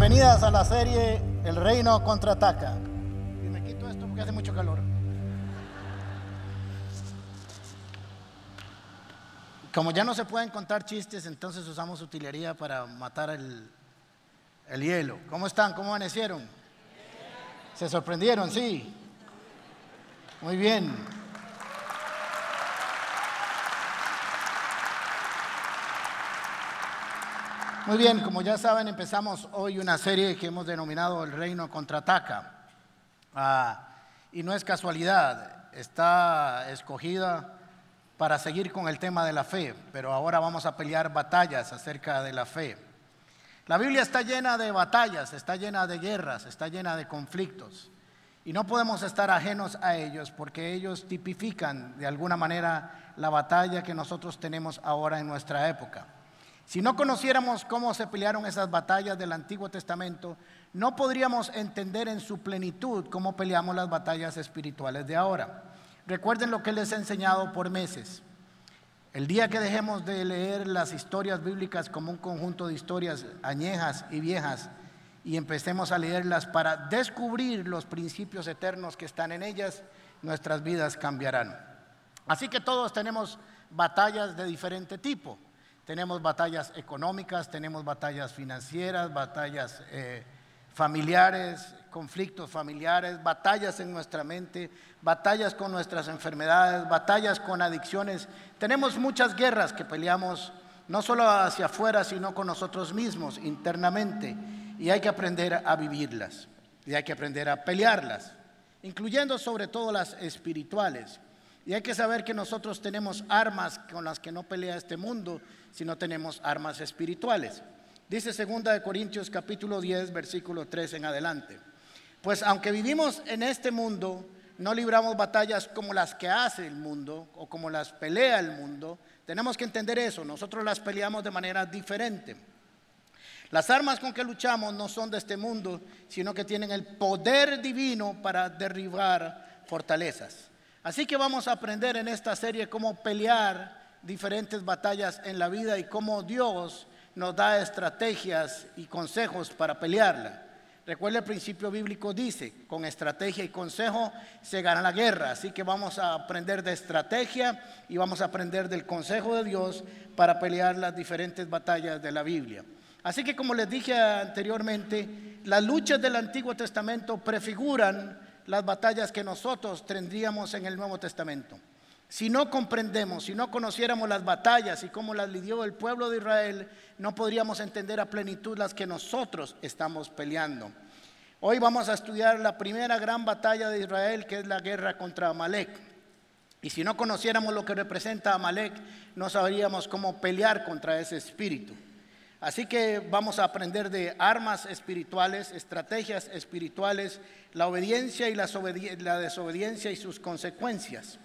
Bienvenidas a la serie El Reino contraataca. Y me quito esto porque hace mucho calor. Como ya no se pueden contar chistes, entonces usamos utilería para matar el, el hielo. ¿Cómo están? ¿Cómo amanecieron? ¿Se sorprendieron? Sí. Muy bien. Muy bien, como ya saben, empezamos hoy una serie que hemos denominado El Reino Contraataca. Ah, y no es casualidad, está escogida para seguir con el tema de la fe, pero ahora vamos a pelear batallas acerca de la fe. La Biblia está llena de batallas, está llena de guerras, está llena de conflictos. Y no podemos estar ajenos a ellos porque ellos tipifican de alguna manera la batalla que nosotros tenemos ahora en nuestra época. Si no conociéramos cómo se pelearon esas batallas del Antiguo Testamento, no podríamos entender en su plenitud cómo peleamos las batallas espirituales de ahora. Recuerden lo que les he enseñado por meses. El día que dejemos de leer las historias bíblicas como un conjunto de historias añejas y viejas y empecemos a leerlas para descubrir los principios eternos que están en ellas, nuestras vidas cambiarán. Así que todos tenemos batallas de diferente tipo. Tenemos batallas económicas, tenemos batallas financieras, batallas eh, familiares, conflictos familiares, batallas en nuestra mente, batallas con nuestras enfermedades, batallas con adicciones. Tenemos muchas guerras que peleamos no solo hacia afuera, sino con nosotros mismos internamente. Y hay que aprender a vivirlas y hay que aprender a pelearlas, incluyendo sobre todo las espirituales. Y hay que saber que nosotros tenemos armas con las que no pelea este mundo, sino tenemos armas espirituales. Dice 2 de Corintios capítulo 10, versículo 3 en adelante. Pues aunque vivimos en este mundo, no libramos batallas como las que hace el mundo o como las pelea el mundo. Tenemos que entender eso, nosotros las peleamos de manera diferente. Las armas con que luchamos no son de este mundo, sino que tienen el poder divino para derribar fortalezas. Así que vamos a aprender en esta serie cómo pelear diferentes batallas en la vida y cómo Dios nos da estrategias y consejos para pelearla. Recuerda el principio bíblico dice, con estrategia y consejo se gana la guerra. Así que vamos a aprender de estrategia y vamos a aprender del consejo de Dios para pelear las diferentes batallas de la Biblia. Así que como les dije anteriormente, las luchas del Antiguo Testamento prefiguran las batallas que nosotros tendríamos en el Nuevo Testamento. Si no comprendemos, si no conociéramos las batallas y cómo las lidió el pueblo de Israel, no podríamos entender a plenitud las que nosotros estamos peleando. Hoy vamos a estudiar la primera gran batalla de Israel, que es la guerra contra Amalek. Y si no conociéramos lo que representa Amalek, no sabríamos cómo pelear contra ese espíritu. Así que vamos a aprender de armas espirituales, estrategias espirituales, la obediencia y la, desobediencia y sus consecuencias.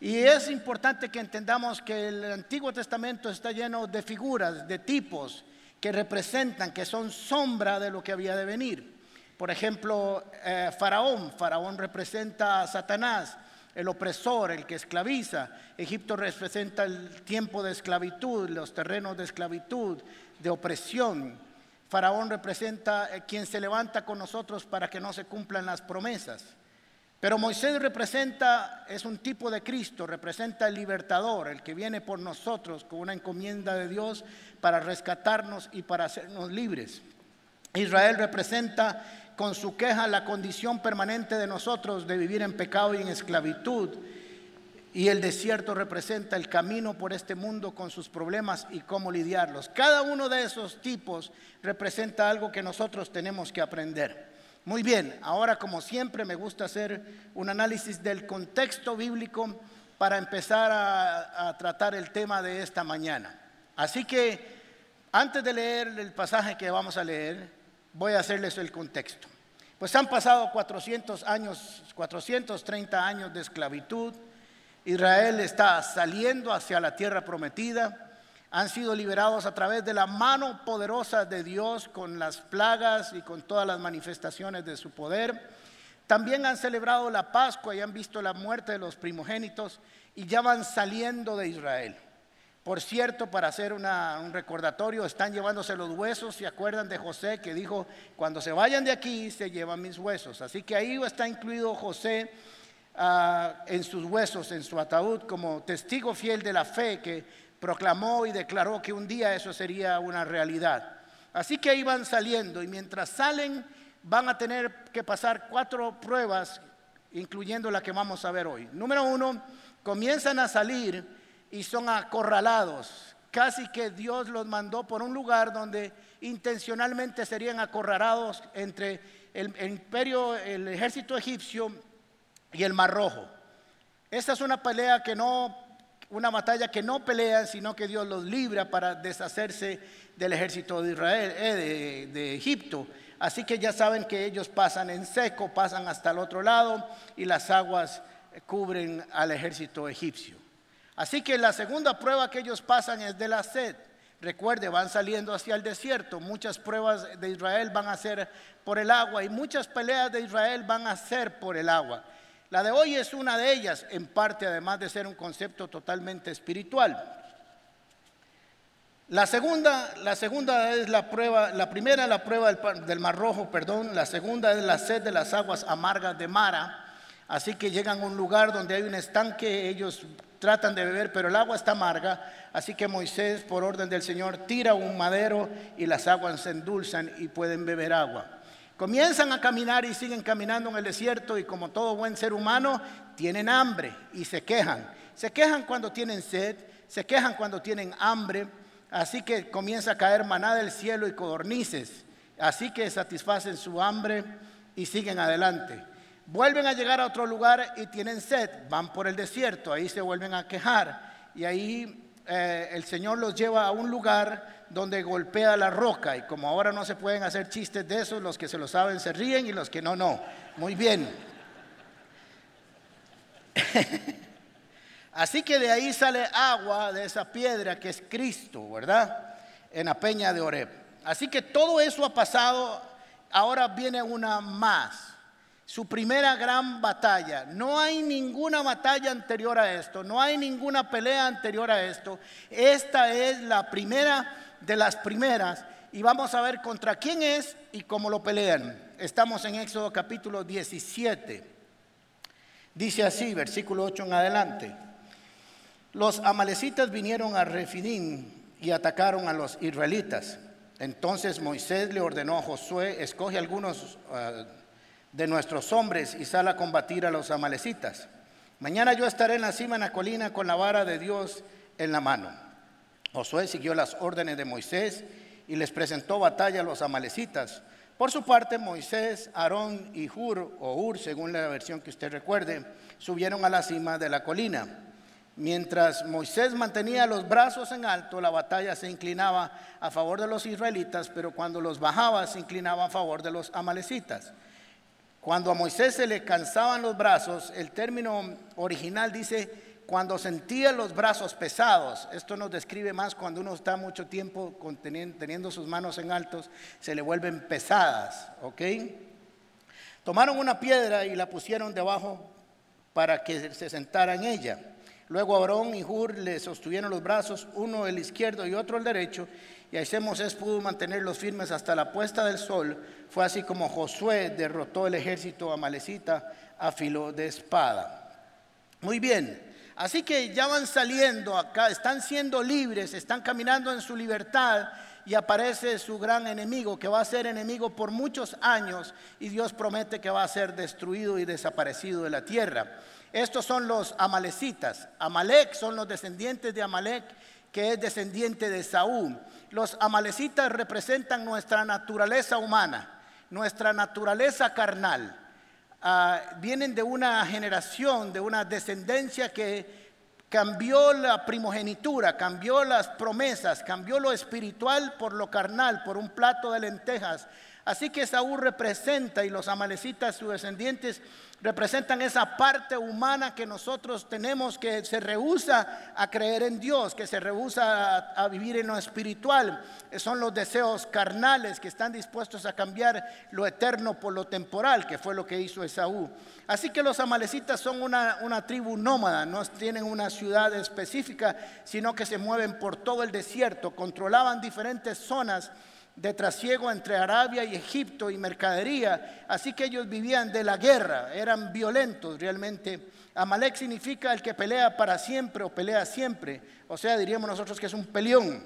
Y es importante que entendamos que el Antiguo Testamento está lleno de figuras, de tipos que representan, que son sombra de lo que había de venir. Por ejemplo, eh, Faraón. Faraón representa a Satanás, el opresor, el que esclaviza. Egipto representa el tiempo de esclavitud, los terrenos de esclavitud de opresión. Faraón representa eh, quien se levanta con nosotros para que no se cumplan las promesas. Pero Moisés representa, es un tipo de Cristo, representa el libertador, el que viene por nosotros con una encomienda de Dios para rescatarnos y para hacernos libres. Israel representa con su queja la condición permanente de nosotros de vivir en pecado y en esclavitud y el desierto representa el camino por este mundo con sus problemas y cómo lidiarlos. Cada uno de esos tipos representa algo que nosotros tenemos que aprender. Muy bien, ahora como siempre me gusta hacer un análisis del contexto bíblico para empezar a, tratar el tema de esta mañana. Así que antes de leer el pasaje que vamos a leer, voy a hacerles el contexto. Pues han pasado 400 años, 430 años de esclavitud Israel está saliendo hacia la tierra prometida. Han sido liberados a través de la mano poderosa de Dios con las plagas y con todas las manifestaciones de su poder. También han celebrado la Pascua y han visto la muerte de los primogénitos y ya van saliendo de Israel. Por cierto, para hacer un recordatorio, están llevándose los huesos. ¿Se acuerdan de José que dijo, cuando se vayan de aquí, se llevan mis huesos? Así que ahí está incluido José ah, en sus huesos, en su ataúd, como testigo fiel de la fe que proclamó y declaró que un día eso sería una realidad. Así que van saliendo y mientras salen van a tener que pasar cuatro pruebas, incluyendo la que vamos a ver hoy. Número uno, comienzan a salir y son acorralados. Casi que Dios los mandó por un lugar donde intencionalmente serían acorralados entre el, imperio, el ejército egipcio y el Mar Rojo. Esta es una pelea que no, una batalla que no pelean, sino que Dios los libra para deshacerse del ejército de Israel, eh, de Egipto. Así que ya saben que ellos pasan en seco, pasan hasta el otro lado y las aguas cubren al ejército egipcio. Así que la segunda prueba que ellos pasan es de la sed. Recuerde, van saliendo hacia el desierto. Muchas pruebas de Israel van a ser por el agua y muchas peleas de Israel van a ser por el agua. La de hoy es una de ellas, en parte además de ser un concepto totalmente espiritual. La segunda, la segunda es la prueba, la primera es la prueba del, del Mar Rojo, perdón, la segunda es la sed de las aguas amargas de Mara. Así que llegan a un lugar donde hay un estanque, ellos tratan de beber, pero el agua está amarga. Así que Moisés, por orden del Señor, tira un madero y las aguas se endulzan y pueden beber agua. Comienzan a caminar y siguen caminando en el desierto y como todo buen ser humano, tienen hambre y se quejan. Se quejan cuando tienen sed, se quejan cuando tienen hambre. Así que comienza a caer maná del cielo y codornices. Así que satisfacen su hambre y siguen adelante. Vuelven a llegar a otro lugar y tienen sed, van por el desierto, ahí se vuelven a quejar y ahí eh, el Señor los lleva a un lugar donde golpea la roca y como ahora no se pueden hacer chistes de eso, los que se lo saben se ríen y los que no, no. Muy bien. Así que de ahí sale agua de esa piedra que es Cristo, ¿verdad? En la peña de Oreb. Así que todo eso ha pasado, ahora viene una más su primera gran batalla. No hay ninguna batalla anterior a esto, no hay ninguna pelea anterior a esto. Esta es la primera de las primeras y vamos a ver contra quién es y cómo lo pelean. Estamos en Éxodo capítulo 17. Dice así, versículo 8 en adelante. Los amalecitas vinieron a Refidim y atacaron a los israelitas. Entonces Moisés le ordenó a Josué, escoge algunos ah, de nuestros hombres y sal a combatir a los amalecitas. Mañana yo estaré en la cima en la colina con la vara de Dios en la mano. Josué siguió las órdenes de Moisés y les presentó batalla a los amalecitas. Por su parte, Moisés, Aarón y Hur, o Ur, según la versión que usted recuerde, subieron a la cima de la colina. Mientras Moisés mantenía los brazos en alto, la batalla se inclinaba a favor de los israelitas, pero cuando los bajaba se inclinaba a favor de los amalecitas. Cuando a Moisés se le cansaban los brazos, el término original dice cuando sentía los brazos pesados. Esto nos describe más cuando uno está mucho tiempo teniendo sus manos en altos, se le vuelven pesadas, ¿ok? Tomaron una piedra y la pusieron debajo para que se sentara en ella. Luego Aarón y Hur le sostuvieron los brazos, uno el izquierdo y otro el derecho, y Moisés pudo mantenerlos firmes hasta la puesta del sol. Fue así como Josué derrotó el ejército amalecita a filo de espada. Muy bien, así que ya van saliendo acá, están siendo libres, están caminando en su libertad y aparece su gran enemigo, que va a ser enemigo por muchos años y Dios promete que va a ser destruido y desaparecido de la tierra. Estos son los amalecitas. Amalek son los descendientes de Amalek, que es descendiente de Saúl. Los amalecitas representan nuestra naturaleza humana, nuestra naturaleza carnal. Ah, vienen de una generación, de una descendencia que cambió la primogenitura, cambió las promesas, cambió lo espiritual por lo carnal, por un plato de lentejas. Así que Saúl representa y los amalecitas, sus descendientes, representan esa parte humana que nosotros tenemos que se rehúsa a creer en Dios, que se rehúsa a, a, vivir en lo espiritual. Son los deseos carnales que están dispuestos a cambiar lo eterno por lo temporal, que fue lo que hizo Esaú. Así que los amalecitas son una, una tribu nómada, no tienen una ciudad específica, sino que se mueven por todo el desierto, controlaban diferentes zonas de trasiego entre Arabia y Egipto y mercadería, así que ellos vivían de la guerra, eran violentos realmente. Amalek significa el que pelea para siempre o pelea siempre, o sea, diríamos nosotros que es un peleón.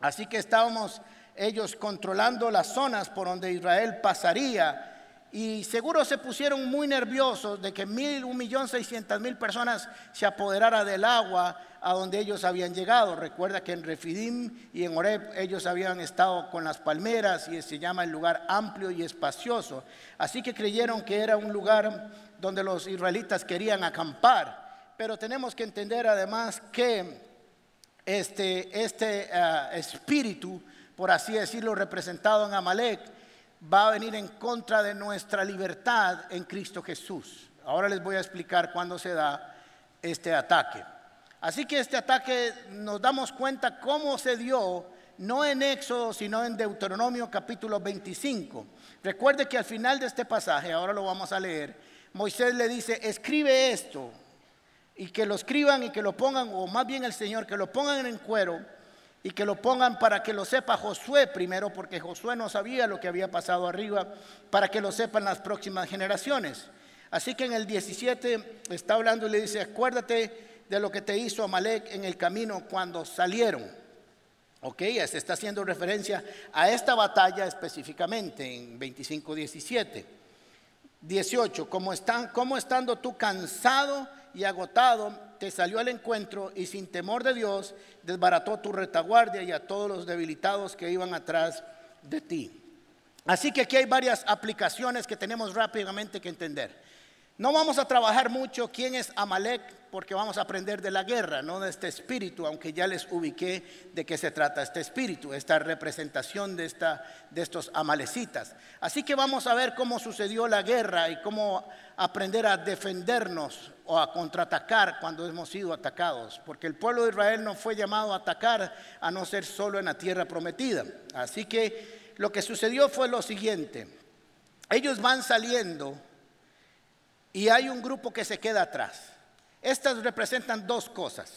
Así que estábamos ellos controlando las zonas por donde Israel pasaría y seguro se pusieron muy nerviosos de que mil, un millón seiscientas mil personas se apoderara del agua a donde ellos habían llegado. Recuerda que en Refidim y en Oreb ellos habían estado con las palmeras y se llama el lugar amplio y espacioso. Así que creyeron que era un lugar donde los israelitas querían acampar. Pero tenemos que entender además que este, este uh, espíritu, por así decirlo, representado en Amalek, va a venir en contra de nuestra libertad en Cristo Jesús. Ahora les voy a explicar cuándo se da este ataque. Así que este ataque nos damos cuenta cómo se dio, no en Éxodo, sino en Deuteronomio capítulo 25. Recuerde que al final de este pasaje, ahora lo vamos a leer, Moisés le dice, escribe esto, y que lo escriban y que lo pongan, o más bien el Señor, que lo pongan en cuero y que lo pongan para que lo sepa Josué primero, porque Josué no sabía lo que había pasado arriba, para que lo sepan las próximas generaciones. Así que en el 17 está hablando y le dice, acuérdate de lo que te hizo Amalek en el camino cuando salieron. Ok, se está haciendo referencia a esta batalla específicamente en 25, 17. 18, como, están, como estando tú cansado y agotado, te salió al encuentro y sin temor de Dios desbarató tu retaguardia y a todos los debilitados que iban atrás de ti. Así que aquí hay varias aplicaciones que tenemos rápidamente que entender. No vamos a trabajar mucho quién es Amalek porque vamos a aprender de la guerra, no de este espíritu, aunque ya les ubiqué de qué se trata este espíritu, esta representación de, esta, de estos amalecitas. Así que vamos a ver cómo sucedió la guerra y cómo aprender a defendernos o a contraatacar cuando hemos sido atacados, porque el pueblo de Israel no fue llamado a atacar a no ser solo en la tierra prometida. Así que lo que sucedió fue lo siguiente, ellos van saliendo y hay un grupo que se queda atrás. Estas representan dos cosas,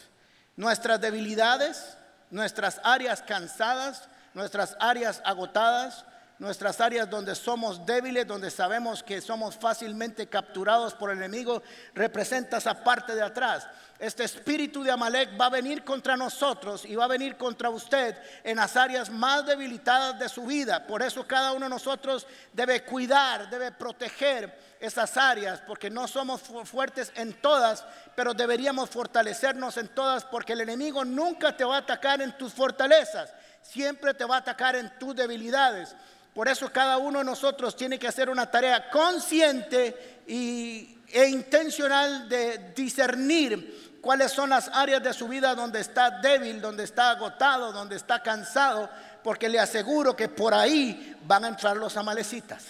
nuestras debilidades, nuestras áreas cansadas, nuestras áreas agotadas, nuestras áreas donde somos débiles, donde sabemos que somos fácilmente capturados por el enemigo, representa esa parte de atrás. Este espíritu de Amalek va a venir contra nosotros y va a venir contra usted en las áreas más debilitadas de su vida. Por eso cada uno de nosotros debe cuidar, debe proteger esas áreas, porque no somos fuertes en todas, pero deberíamos fortalecernos en todas, porque el enemigo nunca te va a atacar en tus fortalezas, siempre te va a atacar en tus debilidades. Por eso cada uno de nosotros tiene que hacer una tarea consciente e intencional de discernir cuáles son las áreas de su vida donde está débil, donde está agotado, donde está cansado, porque le aseguro que por ahí van a entrar los amalecitas.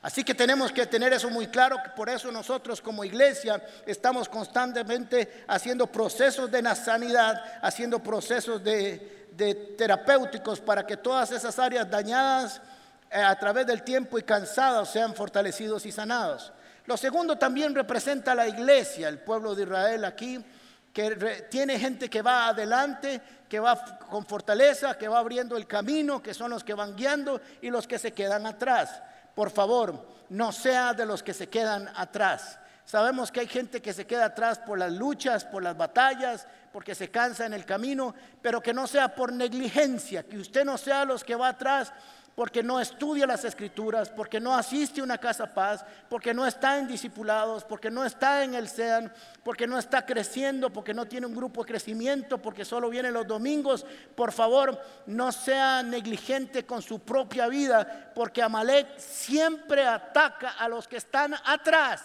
Así que tenemos que tener eso muy claro, por eso nosotros como iglesia estamos constantemente haciendo procesos de sanidad, haciendo procesos de, de terapéuticos para que todas esas áreas dañadas eh, a través del tiempo y cansadas sean fortalecidos y sanados. Lo segundo también representa la iglesia, el pueblo de Israel aquí, que tiene gente que va adelante, que va con fortaleza, que va abriendo el camino, que son los que van guiando y los que se quedan atrás. Por favor, no sea de los que se quedan atrás. Sabemos que hay gente que se queda atrás por las luchas, por las batallas, porque se cansa en el camino, pero que no sea por negligencia, que usted no sea los que va atrás porque no estudia las escrituras, porque no asiste a una casa paz, porque no está en discipulados, porque no está en el SEAN, porque no está creciendo, porque no tiene un grupo de crecimiento, porque solo viene los domingos. Por favor, no sea negligente con su propia vida, porque Amalek siempre ataca a los que están atrás.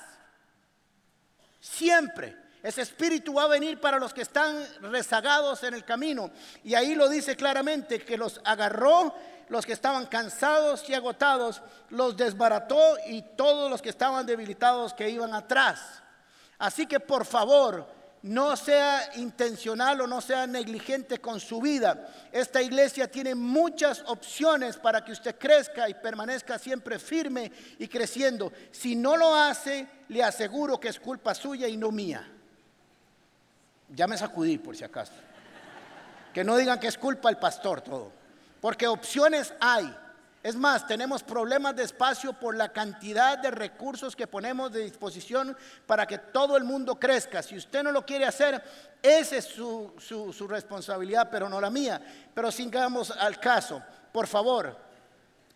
Siempre. Ese espíritu va a venir para los que están rezagados en el camino. Y ahí lo dice claramente, que los agarró, los que estaban cansados y agotados, los desbarató y todos los que estaban debilitados que iban atrás. Así que por favor, no sea intencional o no sea negligente con su vida. Esta iglesia tiene muchas opciones para que usted crezca y permanezca siempre firme y creciendo. Si no lo hace, le aseguro que es culpa suya y no mía. Ya me sacudí por si acaso. Que no digan que es culpa del pastor todo. Porque opciones hay. Es más, tenemos problemas de espacio por la cantidad de recursos que ponemos de disposición para que todo el mundo crezca. Si usted no lo quiere hacer, esa es su, su responsabilidad, pero no la mía. Pero sigamos al caso, por favor.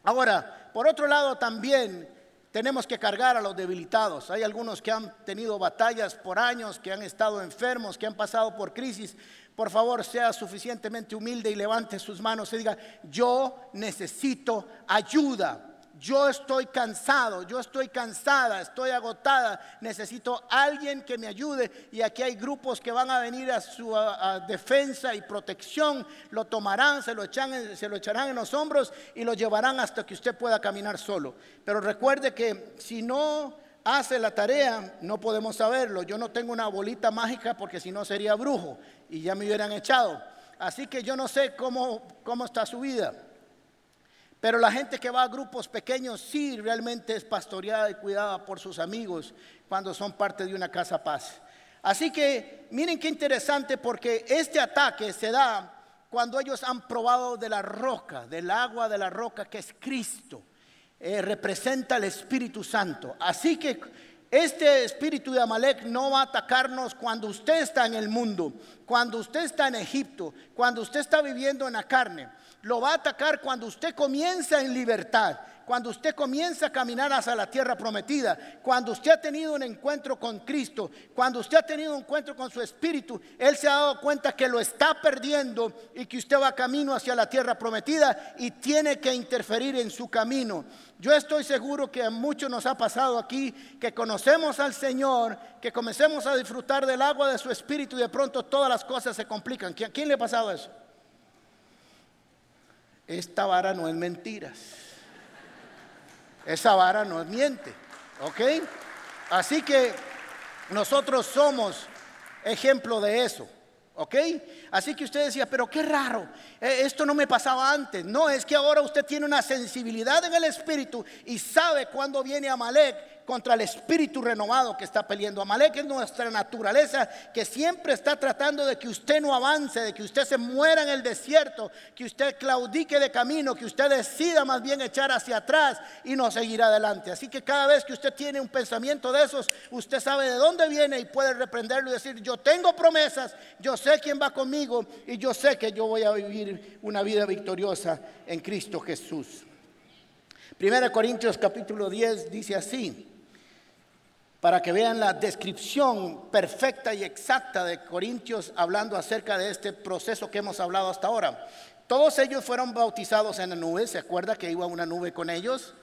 Ahora, por otro lado también tenemos que cargar a los debilitados. Hay algunos que han tenido batallas por años, que han estado enfermos, que han pasado por crisis por favor sea suficientemente humilde y levante sus manos y diga, yo necesito ayuda. Yo estoy cansado, yo estoy cansada, estoy agotada, necesito alguien que me ayude. Y aquí hay grupos que van a venir a su defensa y protección, lo tomarán, se lo, echan, se lo echarán en los hombros y lo llevarán hasta que usted pueda caminar solo. Pero recuerde que si no hace la tarea, no podemos saberlo. Yo no tengo una bolita mágica porque si no sería brujo y ya me hubieran echado. Así que yo no sé cómo, cómo está su vida. Pero la gente que va a grupos pequeños sí realmente es pastoreada y cuidada por sus amigos cuando son parte de una casa paz. Así que miren qué interesante porque este ataque se da cuando ellos han probado de la roca, del agua de la roca que es Cristo. Eh, representa el Espíritu Santo. Así que este espíritu de Amalek no va a atacarnos cuando usted está en el mundo, cuando usted está en Egipto, cuando usted está viviendo en la carne. Lo va a atacar cuando usted comienza en libertad, cuando usted comienza a caminar hacia la tierra prometida, cuando usted ha tenido un encuentro con Cristo, cuando usted ha tenido un encuentro con su espíritu, Él se ha dado cuenta que lo está perdiendo y que usted va camino hacia la tierra prometida y tiene que interferir en su camino. Yo estoy seguro que a muchos nos ha pasado aquí que conocemos al Señor, que comencemos a disfrutar del agua de su espíritu y de pronto todas las cosas se complican. ¿A quién le ha pasado eso? Esta vara no es mentiras. Esa vara no miente, ¿ok? Así que nosotros somos ejemplo de eso. ¿Ok? Así que usted decía, pero qué raro, eh, esto no me pasaba antes. No, es que ahora usted tiene una sensibilidad en el espíritu y sabe cuándo viene Amalek contra el espíritu renovado que está peleando. Amalek es nuestra naturaleza que siempre está tratando de que usted no avance, de que usted se muera en el desierto, que usted claudique de camino, que usted decida más bien echar hacia atrás y no seguir adelante. Así que cada vez que usted tiene un pensamiento de esos, usted sabe de dónde viene y puede reprenderlo y decir, yo tengo promesas, yo sé quién va conmigo y yo sé que yo voy a vivir una vida victoriosa en Cristo Jesús. Primera Corintios capítulo 10 dice así, para que vean la descripción perfecta y exacta de Corintios hablando acerca de este proceso que hemos hablado hasta ahora. Todos ellos fueron bautizados en la nube, ¿se acuerda que iba una nube con ellos?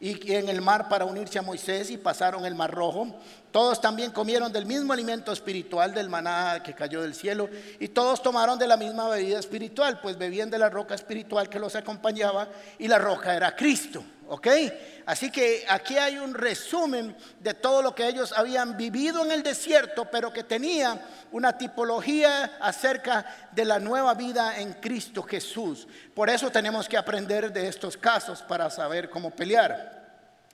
y en el mar para unirse a Moisés y pasaron el mar rojo. Todos también comieron del mismo alimento espiritual del maná que cayó del cielo y todos tomaron de la misma bebida espiritual, pues bebían de la roca espiritual que los acompañaba y la roca era Cristo. ¿Ok? Así que aquí hay un resumen de todo lo que ellos habían vivido en el desierto, pero que tenía una tipología acerca de la nueva vida en Cristo Jesús. Por eso tenemos que aprender de estos casos para saber cómo pelear.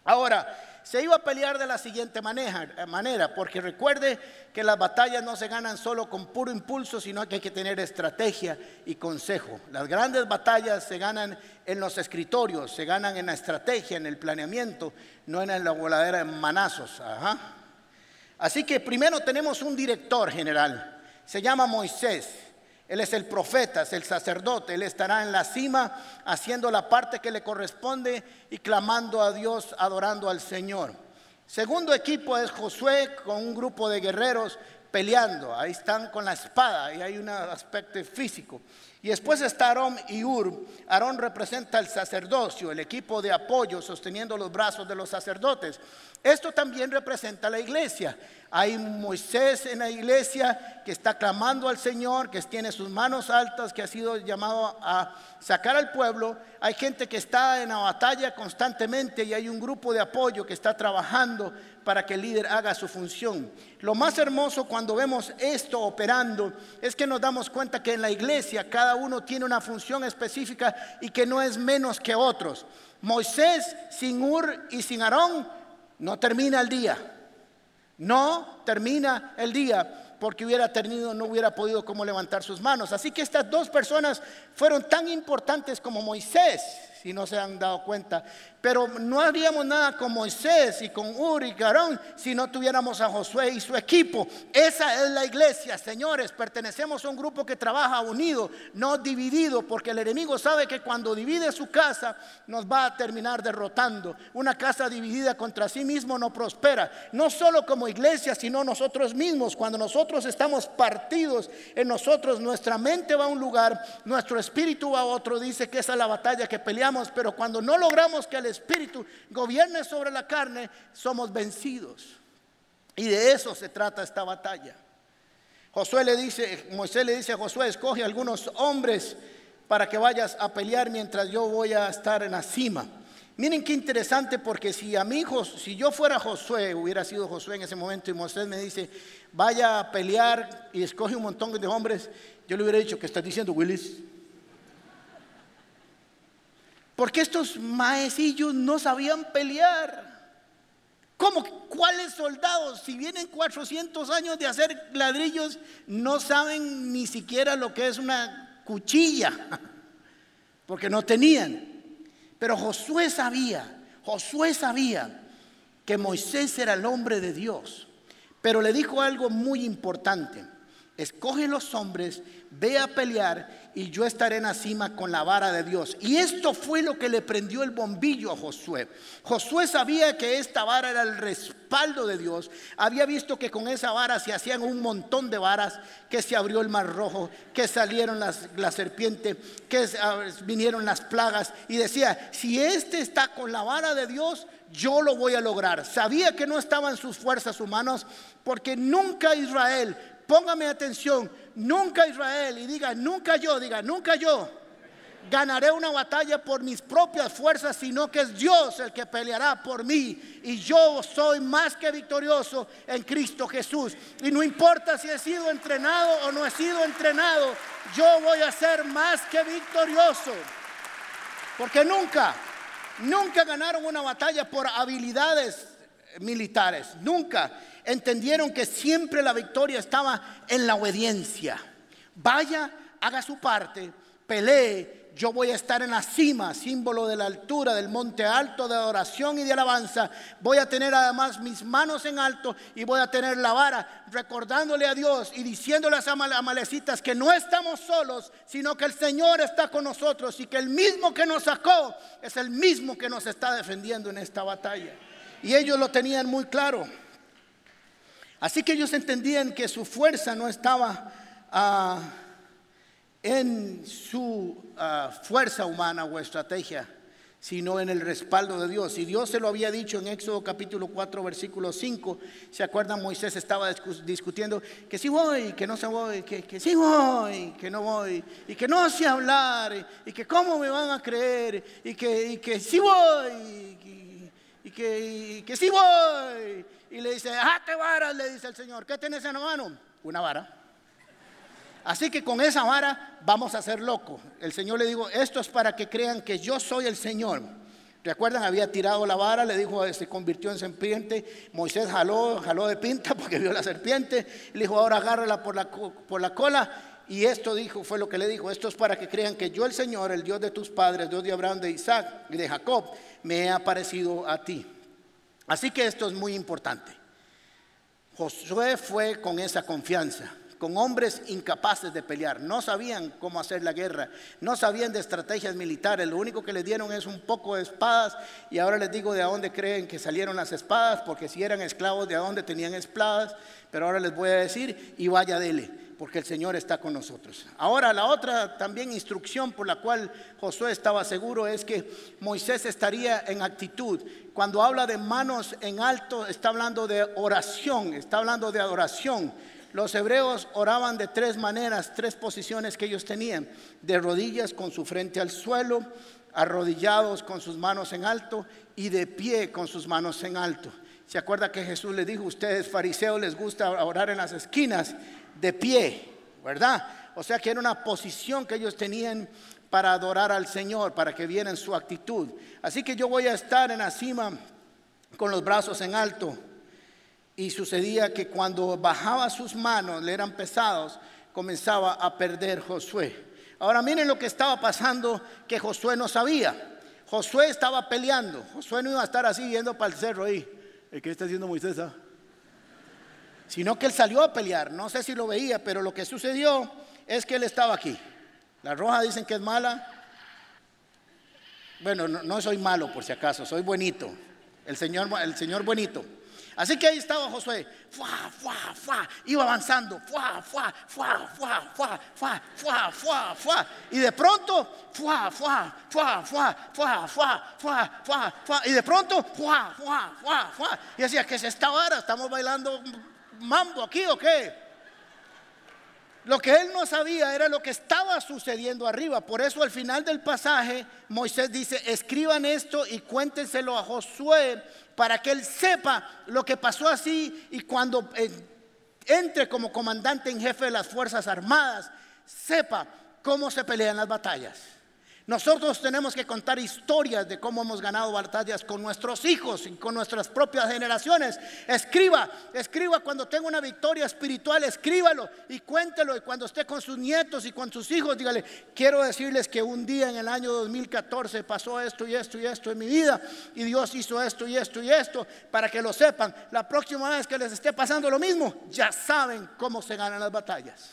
Ahora, se iba a pelear de la siguiente manera, porque recuerde que las batallas no se ganan solo con puro impulso, sino que hay que tener estrategia y consejo. Las grandes batallas se ganan en los escritorios, se ganan en la estrategia, en el planeamiento, no en la voladera de manazos. Así que primero tenemos un director general, se llama Moisés. Él es el profeta, es el sacerdote. Él estará en la cima haciendo la parte que le corresponde y clamando a Dios, adorando al Señor. Segundo equipo es Josué con un grupo de guerreros peleando. Ahí están con la espada y hay un aspecto físico. Y después está Aarón y Ur. Aarón representa el sacerdocio, el equipo de apoyo sosteniendo los brazos de los sacerdotes. Esto también representa la iglesia. Hay Moisés en la iglesia que está clamando al Señor, que tiene sus manos altas, que ha sido llamado a sacar al pueblo. Hay gente que está en la batalla constantemente y hay un grupo de apoyo que está trabajando para que el líder haga su función. Lo más hermoso cuando vemos esto operando es que nos damos cuenta que en la iglesia cada uno tiene una función específica y que no es menos que otros. Moisés sin Ur y sin Aarón no termina el día. No termina el día porque hubiera tenido, no hubiera podido cómo levantar sus manos. Así que estas dos personas fueron tan importantes como Moisés, si no se han dado cuenta. Pero no haríamos nada con Moisés y con Uri y Carón si no tuviéramos a Josué y su equipo. Esa es la iglesia, señores. Pertenecemos a un grupo que trabaja unido, no dividido, porque el enemigo sabe que cuando divide su casa nos va a terminar derrotando. Una casa dividida contra sí mismo no prospera. No solo como iglesia, sino nosotros mismos. Cuando nosotros estamos partidos en nosotros, nuestra mente va a un lugar, nuestro espíritu va a otro. Dice que esa es la batalla que peleamos, pero cuando no logramos que el Espíritu gobierne sobre la carne, somos vencidos. Y de eso se trata esta batalla. Josué le dice, Moisés le dice a Josué, escoge algunos hombres para que vayas a pelear mientras yo voy a estar en la cima. Miren qué interesante porque si a hijo, si yo fuera Josué, hubiera sido Josué en ese momento y Moisés me dice, vaya a pelear y escoge un montón de hombres, yo le hubiera dicho, ¿qué estás diciendo, Willis? Porque estos maecillos no sabían pelear. ¿Cómo? ¿Cuáles soldados? Si vienen 400 años de hacer ladrillos, no saben ni siquiera lo que es una cuchilla, porque no tenían. Pero Josué sabía, Josué sabía que Moisés era el hombre de Dios. Pero le dijo algo muy importante. Escoge los hombres, ve a pelear y yo estaré en la cima con la vara de Dios. Y esto fue lo que le prendió el bombillo a Josué. Josué sabía que esta vara era el respaldo de Dios. Había visto que con esa vara se hacían un montón de varas, que se abrió el mar rojo, que salieron las, la serpiente, que ah, vinieron las plagas. Y decía, si este está con la vara de Dios, yo lo voy a lograr. Sabía que no estaban sus fuerzas humanas, porque nunca Israel Póngame atención, nunca Israel, y diga, nunca yo, diga, nunca yo ganaré una batalla por mis propias fuerzas, sino que es Dios el que peleará por mí. Y yo soy más que victorioso en Cristo Jesús. Y no importa si he sido entrenado o no he sido entrenado, yo voy a ser más que victorioso. Porque nunca, nunca ganaron una batalla por habilidades militares, nunca entendieron que siempre la victoria estaba en la obediencia. Vaya, haga su parte, pelee. Yo voy a estar en la cima, símbolo de la altura del monte alto de adoración y de alabanza. Voy a tener además mis manos en alto y voy a tener la vara, recordándole a Dios y diciéndole a las amalecitas que no estamos solos, sino que el Señor está con nosotros y que el mismo que nos sacó es el mismo que nos está defendiendo en esta batalla. Y ellos lo tenían muy claro. Así que ellos entendían que su fuerza no estaba ah, en su ah, fuerza humana o estrategia, sino en el respaldo de Dios. Y Dios se lo había dicho en Éxodo capítulo 4, versículo 5. ¿Se acuerdan? Moisés estaba discutiendo que sí voy, que no se voy, que, que sí voy, que no voy, y que no sé hablar, y, que cómo me van a creer, y que, y que sí voy, y, que, y que sí voy y le dice, te varas, le dice el Señor, ¿qué tienes en la mano? Una vara. Así que con esa vara vamos a ser locos. El Señor le dijo, esto es para que crean que yo soy el Señor. ¿Recuerdan? Había tirado la vara, le dijo, se convirtió en serpiente. Moisés jaló, jaló de pinta porque vio la serpiente. Le dijo, ahora agárrala por la, por la cola. Y esto dijo, fue lo que le dijo, esto es para que crean que yo el Señor, el Dios de tus padres, Dios de Abraham, de Isaac y de Jacob, me he aparecido a ti. Así que esto es muy importante. Josué fue con esa confianza, con hombres incapaces de pelear, no sabían cómo hacer la guerra, no sabían de estrategias militares, lo único que le dieron es un poco de espadas. Y ahora les digo de dónde creen que salieron las espadas, porque si eran esclavos de dónde tenían espadas, pero ahora les voy a decir y vaya dele porque el Señor está con nosotros. Ahora, la otra también instrucción por la cual Josué estaba seguro es que Moisés estaría en actitud. Cuando habla de manos en alto, está hablando de oración, está hablando de adoración. Los hebreos oraban de tres maneras, tres posiciones que ellos tenían. De rodillas con su frente al suelo, arrodillados con sus manos en alto y de pie con sus manos en alto. ¿Se acuerda que Jesús le dijo, ustedes fariseos les gusta orar en las esquinas de pie, ¿verdad? O sea que era una posición que ellos tenían para adorar al Señor, para que vieran su actitud. Así que yo voy a estar en la cima con los brazos en alto. Y sucedía que cuando bajaba sus manos, le eran pesados, comenzaba a perder Josué. Ahora miren lo que estaba pasando que Josué no sabía. Josué estaba peleando. Josué no iba a estar así yendo para el cerro ahí. ¿Qué está haciendo Moisés? Ah? Sino que él salió a pelear. No sé si lo veía, pero lo que sucedió es que él estaba aquí. La roja dicen que es mala. Bueno, no, soy malo por si acaso, soy buenito. El Señor, el Señor buenito. Así que ahí estaba Josué, fuá, fuá, fuá, iba avanzando, fuá, fuá, fuá, fuá, fuá, fuá, fuá, fuá, fuá, y de pronto, fuá, fuá, fuá, fuá, fuá, fuá, fuá, fuá, y de pronto, fuá, fuá, fuá, fuá, y decía, ¿qué es esta hora? ¿Estamos bailando mambo aquí o qué? Lo que él no sabía era lo que estaba sucediendo arriba. Por eso al final del pasaje Moisés dice, escriban esto y cuéntenselo a Josué para que él sepa lo que pasó así y cuando eh, entre como comandante en jefe de las Fuerzas Armadas, sepa cómo se pelean las batallas. Nosotros tenemos que contar historias de cómo hemos ganado batallas con nuestros hijos y con nuestras propias generaciones. Escriba, escriba cuando tenga una victoria espiritual, escríbalo y cuéntelo. Y cuando esté con sus nietos y con sus hijos, dígale, quiero decirles que un día en el año 2014 pasó esto y esto y esto en mi vida y Dios hizo esto y esto y esto para que lo sepan. La próxima vez que les esté pasando lo mismo, ya saben cómo se ganan las batallas.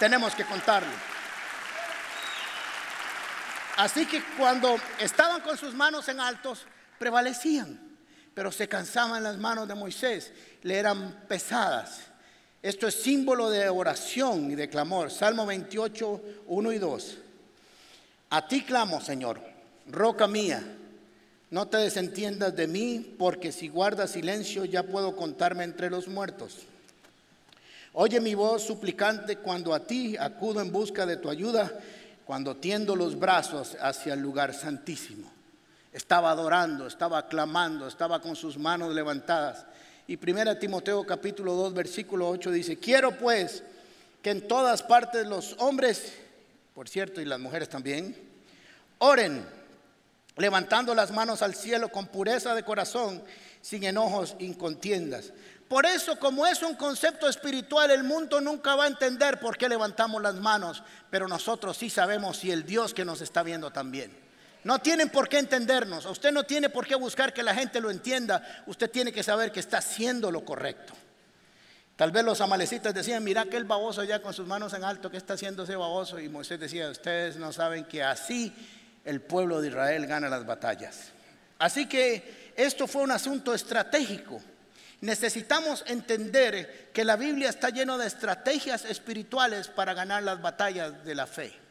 Tenemos que contarlo. Así que cuando estaban con sus manos en altos, prevalecían, pero se cansaban las manos de Moisés, le eran pesadas. Esto es símbolo de oración y de clamor. Salmo 28, 1 y 2. A ti clamo, Señor, roca mía, no te desentiendas de mí, porque si guardas silencio ya puedo contarme entre los muertos. Oye mi voz suplicante cuando a ti acudo en busca de tu ayuda cuando tiendo los brazos hacia el lugar santísimo. Estaba adorando, estaba clamando, estaba con sus manos levantadas. Y 1 Timoteo capítulo 2 versículo 8 dice, quiero pues que en todas partes los hombres, por cierto, y las mujeres también, oren, levantando las manos al cielo con pureza de corazón, sin enojos y contiendas por eso, como es un concepto espiritual, el mundo nunca va a entender por qué levantamos las manos, pero nosotros sí sabemos y el Dios que nos está viendo también. No tienen por qué entendernos, usted no tiene por qué buscar que la gente lo entienda, usted tiene que saber que está haciendo lo correcto. Tal vez los amalecitas decían, mira aquel baboso ya con sus manos en alto, ¿qué está haciendo ese baboso? Y Moisés decía, ustedes no saben que así el pueblo de Israel gana las batallas. Así que esto fue un asunto estratégico. Necesitamos entender que la Biblia está llena de estrategias espirituales para ganar las batallas de la fe.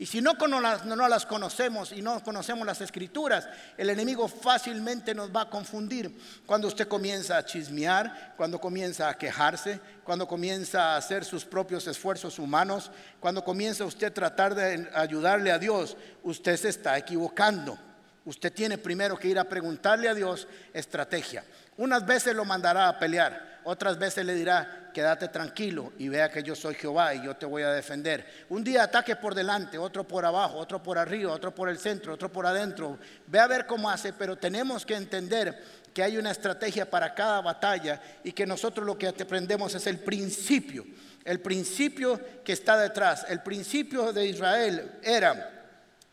Y si no, no, las, no las conocemos y no conocemos las escrituras, el enemigo fácilmente nos va a confundir. Cuando usted comienza a chismear, cuando comienza a quejarse, cuando comienza a hacer sus propios esfuerzos humanos, cuando comienza usted a tratar de ayudarle a Dios, usted se está equivocando. Usted tiene primero que ir a preguntarle a Dios estrategia. Unas veces lo mandará a pelear, otras veces le dirá, quédate tranquilo y vea que yo soy Jehová y yo te voy a defender. Un día ataque por delante, otro por abajo, otro por arriba, otro por el centro, otro por adentro. Ve a ver cómo hace, pero tenemos que entender que hay una estrategia para cada batalla y que nosotros lo que aprendemos es el principio, el principio que está detrás. El principio de Israel era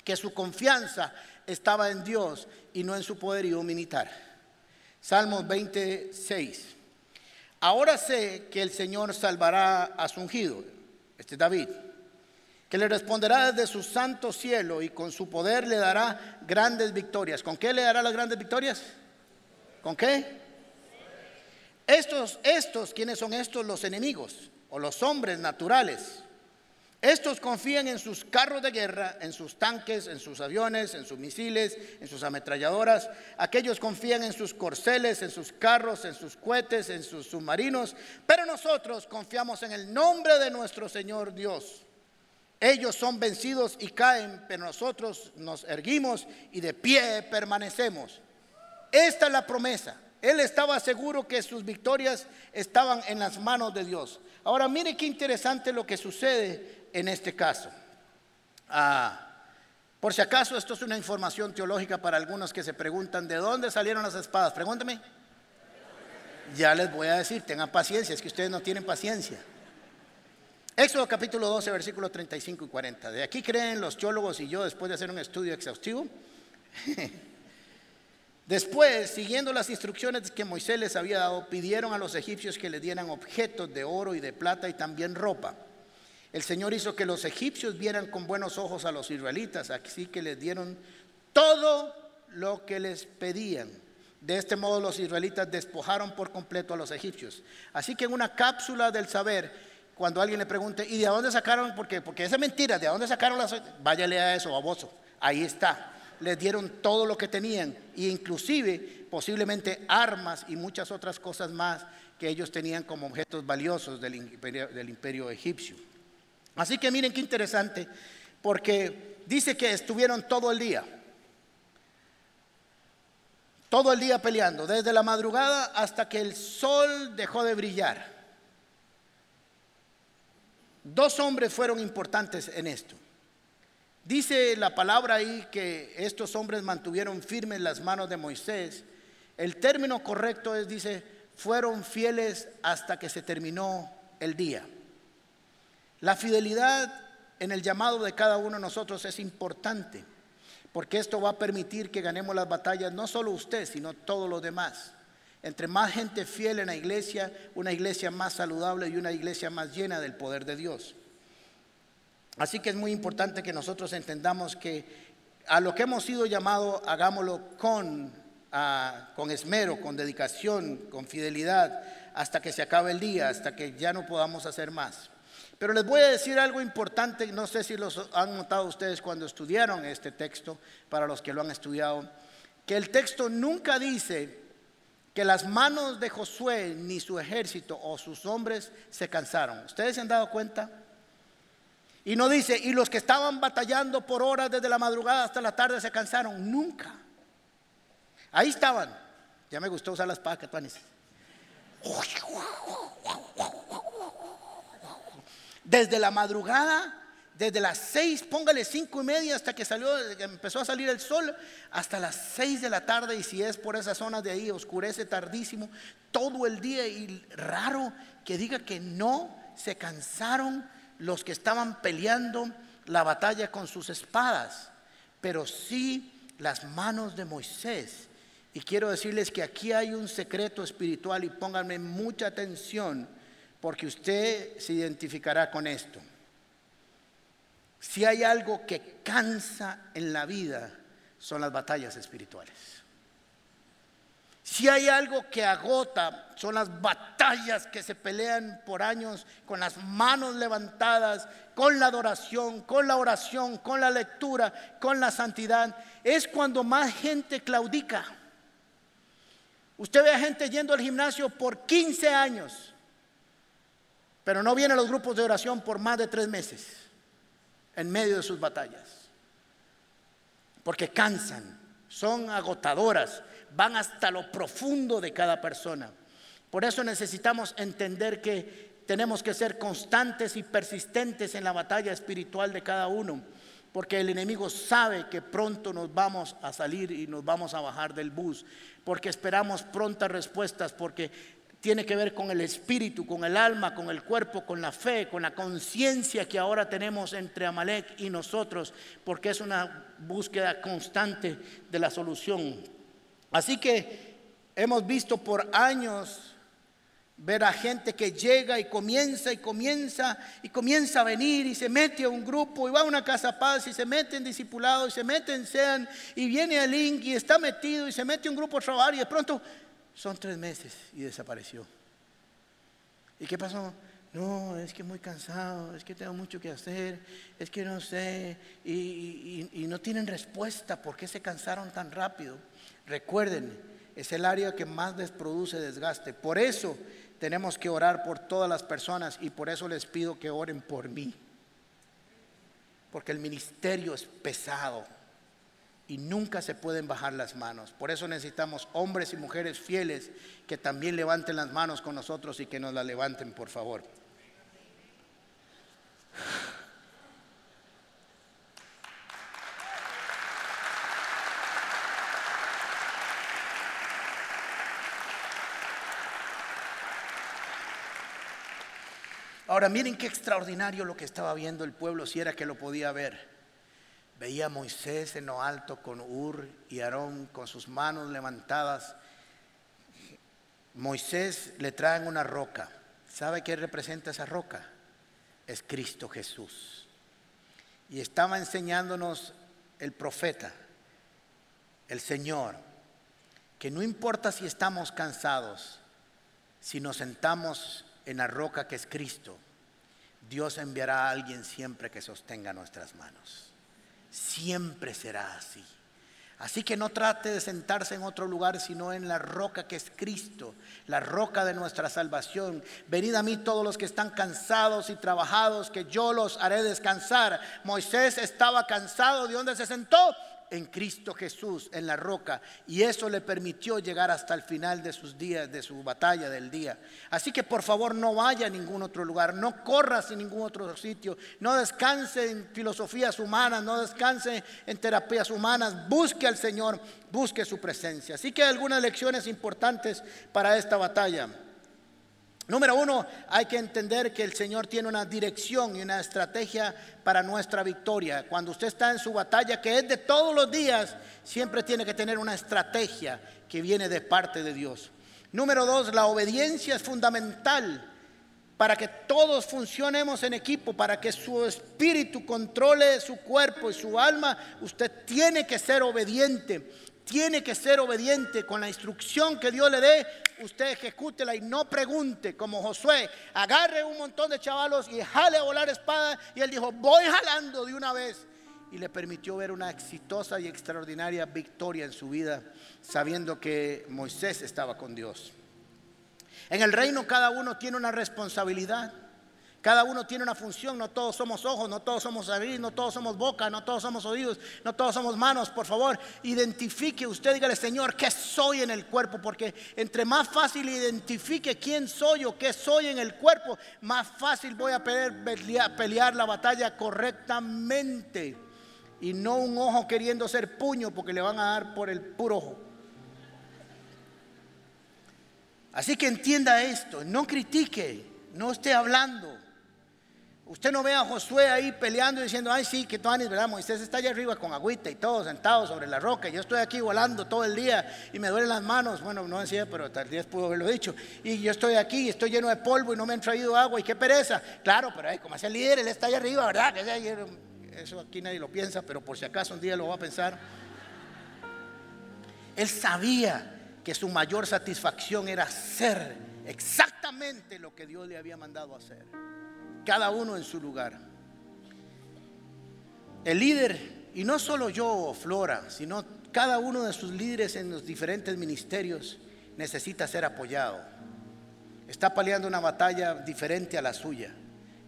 que su confianza estaba en Dios y no en su poderío militar. Salmos 26. Ahora sé que el Señor salvará a su ungido, este David, que le responderá desde su santo cielo y con su poder le dará grandes victorias. ¿Con qué le dará las grandes victorias? ¿Con qué? Estos, estos, ¿quiénes son estos? Los enemigos. o los hombres naturales. Estos confían en sus carros de guerra, en sus tanques, en sus aviones, en sus misiles, en sus ametralladoras. Aquellos confían en sus corceles, en sus carros, en sus cohetes, en sus submarinos. Pero nosotros confiamos en el nombre de nuestro Señor Dios. Ellos son vencidos y caen, pero nosotros nos erguimos y de pie permanecemos. Esta es la promesa. Él estaba seguro que sus victorias estaban en las manos de Dios. Ahora mire qué interesante lo que sucede en este caso. Ah, por si acaso esto es una información teológica para algunos que se preguntan, ¿de dónde salieron las espadas? Pregúntame. Ya les voy a decir, tengan paciencia, es que ustedes no tienen paciencia. Éxodo capítulo 12, versículos 35 y 40. De aquí creen los teólogos y yo después de hacer un estudio exhaustivo. Después, siguiendo las instrucciones que Moisés les había dado, pidieron a los egipcios que les dieran objetos de oro y de plata y también ropa. El Señor hizo que los egipcios vieran con buenos ojos a los israelitas, así que les dieron todo lo que les pedían. De este modo los israelitas despojaron por completo a los egipcios. Así que en una cápsula del saber, cuando alguien le pregunte, ¿y de dónde sacaron? Porque, porque esa es mentira, ¿de dónde sacaron las... Váyale a eso, baboso. Ahí está les dieron todo lo que tenían, e inclusive posiblemente armas y muchas otras cosas más que ellos tenían como objetos valiosos del imperio, del imperio egipcio. Así que miren qué interesante, porque dice que estuvieron todo el día, todo el día peleando, desde la madrugada hasta que el sol dejó de brillar. Dos hombres fueron importantes en esto. Dice la palabra ahí que estos hombres mantuvieron firmes las manos de Moisés. El término correcto es, dice, fueron fieles hasta que se terminó el día. La fidelidad en el llamado de cada uno de nosotros es importante, porque esto va a permitir que ganemos las batallas, no solo usted, sino todos los demás. Entre más gente fiel en la iglesia, una iglesia más saludable y una iglesia más llena del poder de Dios. Así que es muy importante que nosotros entendamos que a lo que hemos sido llamados, hagámoslo con, ah, con esmero, con dedicación, con fidelidad, hasta que se acabe el día, hasta que ya no podamos hacer más. Pero les voy a decir algo importante, no sé si lo han notado ustedes cuando estudiaron este texto, para los que lo han estudiado, que el texto nunca dice que las manos de Josué ni su ejército o sus hombres se cansaron. ¿Ustedes se han dado cuenta? Y no dice, y los que estaban batallando por horas desde la madrugada hasta la tarde se cansaron. Nunca. Ahí estaban. Ya me gustó usar las pacas, Desde la madrugada, desde las seis, póngale cinco y media hasta que salió, empezó a salir el sol, hasta las seis de la tarde, y si es por esas zonas de ahí, oscurece tardísimo, todo el día, y raro que diga que no se cansaron los que estaban peleando la batalla con sus espadas, pero sí las manos de Moisés. Y quiero decirles que aquí hay un secreto espiritual y pónganme mucha atención porque usted se identificará con esto. Si hay algo que cansa en la vida, son las batallas espirituales. Si hay algo que agota, son las batallas que se pelean por años con las manos levantadas, con la adoración, con la oración, con la lectura, con la santidad. Es cuando más gente claudica. Usted ve a gente yendo al gimnasio por 15 años, pero no vienen a los grupos de oración por más de tres meses en medio de sus batallas, porque cansan, son agotadoras van hasta lo profundo de cada persona. Por eso necesitamos entender que tenemos que ser constantes y persistentes en la batalla espiritual de cada uno, porque el enemigo sabe que pronto nos vamos a salir y nos vamos a bajar del bus, porque esperamos prontas respuestas, porque tiene que ver con el espíritu, con el alma, con el cuerpo, con la fe, con la conciencia que ahora tenemos entre Amalek y nosotros, porque es una búsqueda constante de la solución. Así que hemos visto por años ver a gente que llega y comienza y comienza y comienza a venir y se mete a un grupo y va a una casa paz y se mete en discipulado y se mete en SEAN y viene al link y está metido y se mete a un grupo a trabajar y de pronto son tres meses y desapareció. ¿Y qué pasó? no, es que muy cansado, es que tengo mucho que hacer, es que no sé, y, no tienen respuesta, ¿por qué se cansaron tan rápido? Recuerden, es el área que más les produce desgaste. Por eso tenemos que orar por todas las personas y por eso les pido que oren por mí. Porque el ministerio es pesado y nunca se pueden bajar las manos. Por eso necesitamos hombres y mujeres fieles que también levanten las manos con nosotros y que nos la levanten, por favor. Ahora miren qué extraordinario lo que estaba viendo el pueblo si era que lo podía ver. Veía a Moisés en lo alto con Ur y Aarón con sus manos levantadas. Moisés le traen una roca. ¿Sabe qué representa esa roca? Es Cristo Jesús. Y estaba enseñándonos el profeta, el Señor, que no importa si estamos cansados, si nos sentamos en la roca que es Cristo, Dios enviará a alguien siempre que sostenga nuestras manos. Siempre será así. Así que no trate de sentarse en otro lugar, sino en la roca que es Cristo, la roca de nuestra salvación. Venid a mí todos los que están cansados y trabajados, que yo los haré descansar. Moisés estaba cansado, ¿de dónde se sentó? En Cristo Jesús, en la roca, y eso le permitió llegar hasta el final de sus días, de su batalla del día. Así que por favor no vaya a ningún otro lugar, no corra en ningún otro sitio, no descanse en filosofías humanas, no descanse en terapias humanas, busque al Señor, busque su presencia. Así que hay algunas lecciones importantes para esta batalla. Número uno, hay que entender que el Señor tiene una dirección y una estrategia para nuestra victoria. Cuando usted está en su batalla, que es de todos los días, siempre tiene que tener una estrategia que viene de parte de Dios. Número dos, la obediencia es fundamental para que todos funcionemos en equipo, para que su espíritu controle su cuerpo y su alma. Usted tiene que ser obediente tiene que ser obediente con la instrucción que Dios le dé. Usted ejecútela y no pregunte, como Josué, agarre un montón de chavalos y jale a volar espada. Y él dijo, voy jalando de una vez. Y le permitió ver una exitosa y extraordinaria victoria en su vida, sabiendo que Moisés estaba con Dios. En el reino cada uno tiene una responsabilidad. Cada uno tiene una función, no todos somos ojos, no todos somos nariz, no todos somos boca, no todos somos oídos, no todos somos manos. Por favor, identifique usted, dígale, Señor, ¿qué soy en el cuerpo? Porque entre más fácil identifique quién soy o qué soy en el cuerpo, más fácil voy a poder pelear la batalla correctamente. Y no un ojo queriendo ser puño porque le van a dar por el puro ojo. Así que entienda esto, no critique, no esté hablando. Usted no ve a Josué ahí peleando y diciendo, ay sí, que Tuanis, ¿verdad? Moisés está allá arriba con agüita y todo, sentado sobre la roca. Yo estoy aquí volando todo el día y me duelen las manos. Bueno, no decía, pero tal vez pudo haberlo dicho. Y yo estoy aquí estoy lleno de polvo y no me han traído agua y qué pereza. Claro, pero como es el líder, él está allá arriba, ¿verdad? Eso aquí nadie lo piensa, pero por si acaso un día lo va a pensar. Él sabía que su mayor satisfacción era hacer exactamente lo que Dios le había mandado hacer cada uno en su lugar. El líder, y no solo yo Flora, sino cada uno de sus líderes en los diferentes ministerios necesita ser apoyado. Está peleando una batalla diferente a la suya,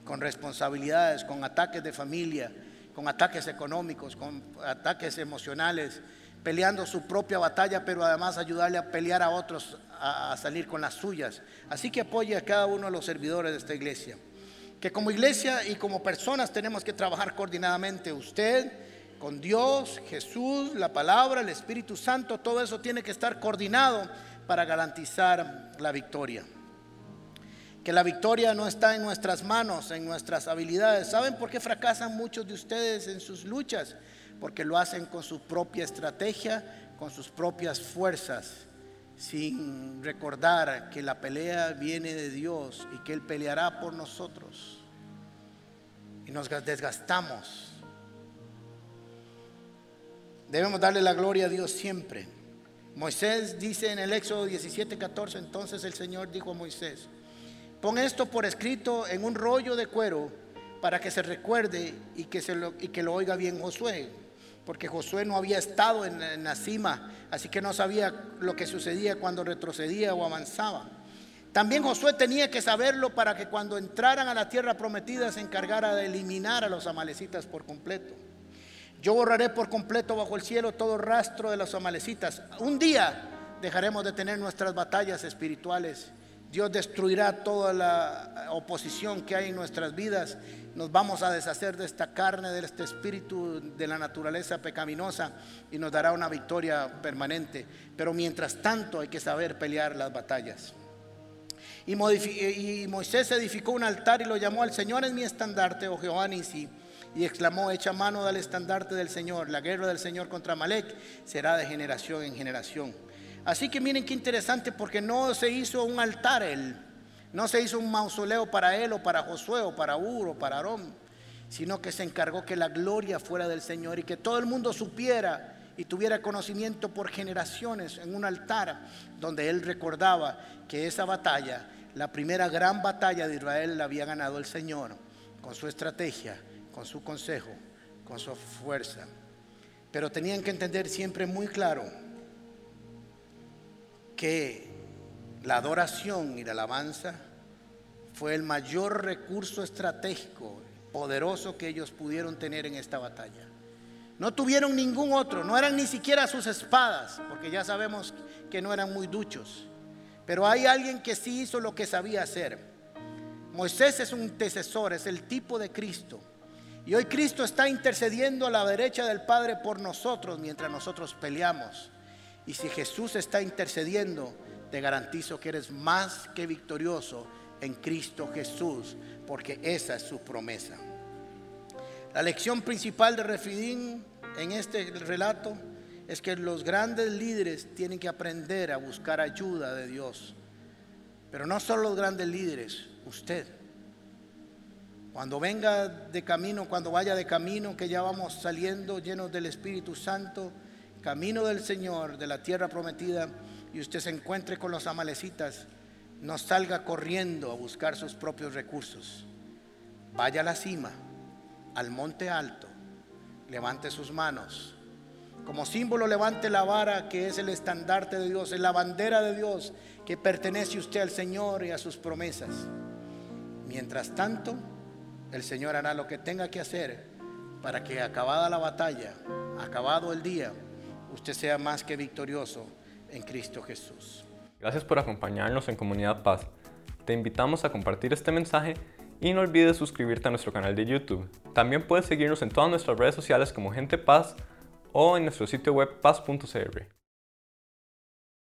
con responsabilidades, con ataques de familia, con ataques económicos, con ataques emocionales, peleando su propia batalla, pero además ayudarle a pelear a otros a, salir con las suyas. Así que apoye a cada uno de los servidores de esta iglesia que como iglesia y como personas tenemos que trabajar coordinadamente. Usted, con Dios, Jesús, la palabra, el Espíritu Santo, todo eso tiene que estar coordinado para garantizar la victoria. Que la victoria no está en nuestras manos, en nuestras habilidades. ¿Saben por qué fracasan muchos de ustedes en sus luchas? Porque lo hacen con su propia estrategia, con sus propias fuerzas sin recordar que la pelea viene de Dios y que Él peleará por nosotros. Y nos desgastamos. Debemos darle la gloria a Dios siempre. Moisés dice en el Éxodo 17, 14, entonces el Señor dijo a Moisés, Pon esto por escrito en un rollo de cuero para que se recuerde y que, se lo, y que lo oiga bien Josué, porque Josué no había estado en, la cima, así que no sabía lo que sucedía cuando retrocedía o avanzaba. También Josué tenía que saberlo para que cuando entraran a la tierra prometida se encargara de eliminar a los amalecitas por completo. Yo borraré por completo bajo el cielo todo rastro de los amalecitas. Un día dejaremos de tener nuestras batallas espirituales. Dios destruirá toda la oposición que hay en nuestras vidas. Nos vamos a deshacer de esta carne, de este espíritu de la naturaleza pecaminosa y nos dará una victoria permanente. Pero mientras tanto hay que saber pelear las batallas. Y, Moisés edificó un altar y lo llamó al Señor en mi estandarte, oh Jehová y exclamó, echa mano del estandarte del Señor, la guerra del Señor contra Malek será de generación en generación. Así que miren qué interesante porque no se hizo un altar él, no se hizo un mausoleo para él o para Josué o para Ur o para Aarón, sino que se encargó que la gloria fuera del Señor y que todo el mundo supiera y tuviera conocimiento por generaciones en un altar donde él recordaba que esa batalla, la primera gran batalla de Israel la había ganado el Señor con su estrategia, con su consejo, con su fuerza. Pero tenían que entender siempre muy claro que la adoración y la alabanza fue el mayor recurso estratégico, poderoso que ellos pudieron tener en esta batalla. No tuvieron ningún otro, no eran ni siquiera sus espadas, porque ya sabemos que no eran muy duchos. Pero hay alguien que sí hizo lo que sabía hacer. Moisés es un intercesor, es el tipo de Cristo. Y hoy Cristo está intercediendo a la derecha del Padre por nosotros mientras nosotros peleamos. Y si Jesús está intercediendo, te garantizo que eres más que victorioso en Cristo Jesús, porque esa es su promesa. La lección principal de Refidín en este relato es que los grandes líderes tienen que aprender a buscar ayuda de Dios. Pero no solo los grandes líderes, usted. Cuando venga de camino, cuando vaya de camino, que ya vamos saliendo llenos del Espíritu Santo, camino del Señor, de la tierra prometida, y usted se encuentre con los amalecitas, no salga corriendo a buscar sus propios recursos. Vaya a la cima al monte alto, levante sus manos. Como símbolo levante la vara que es el estandarte de Dios, es la bandera de Dios que pertenece usted al Señor y a sus promesas. Mientras tanto, el Señor hará lo que tenga que hacer para que acabada la batalla, acabado el día, usted sea más que victorioso en Cristo Jesús. Gracias por acompañarnos en Comunidad Paz. Te invitamos a compartir este mensaje y no olvides suscribirte a nuestro canal de YouTube. También puedes seguirnos en todas nuestras redes sociales como Gente Paz o en nuestro sitio web paz.cr.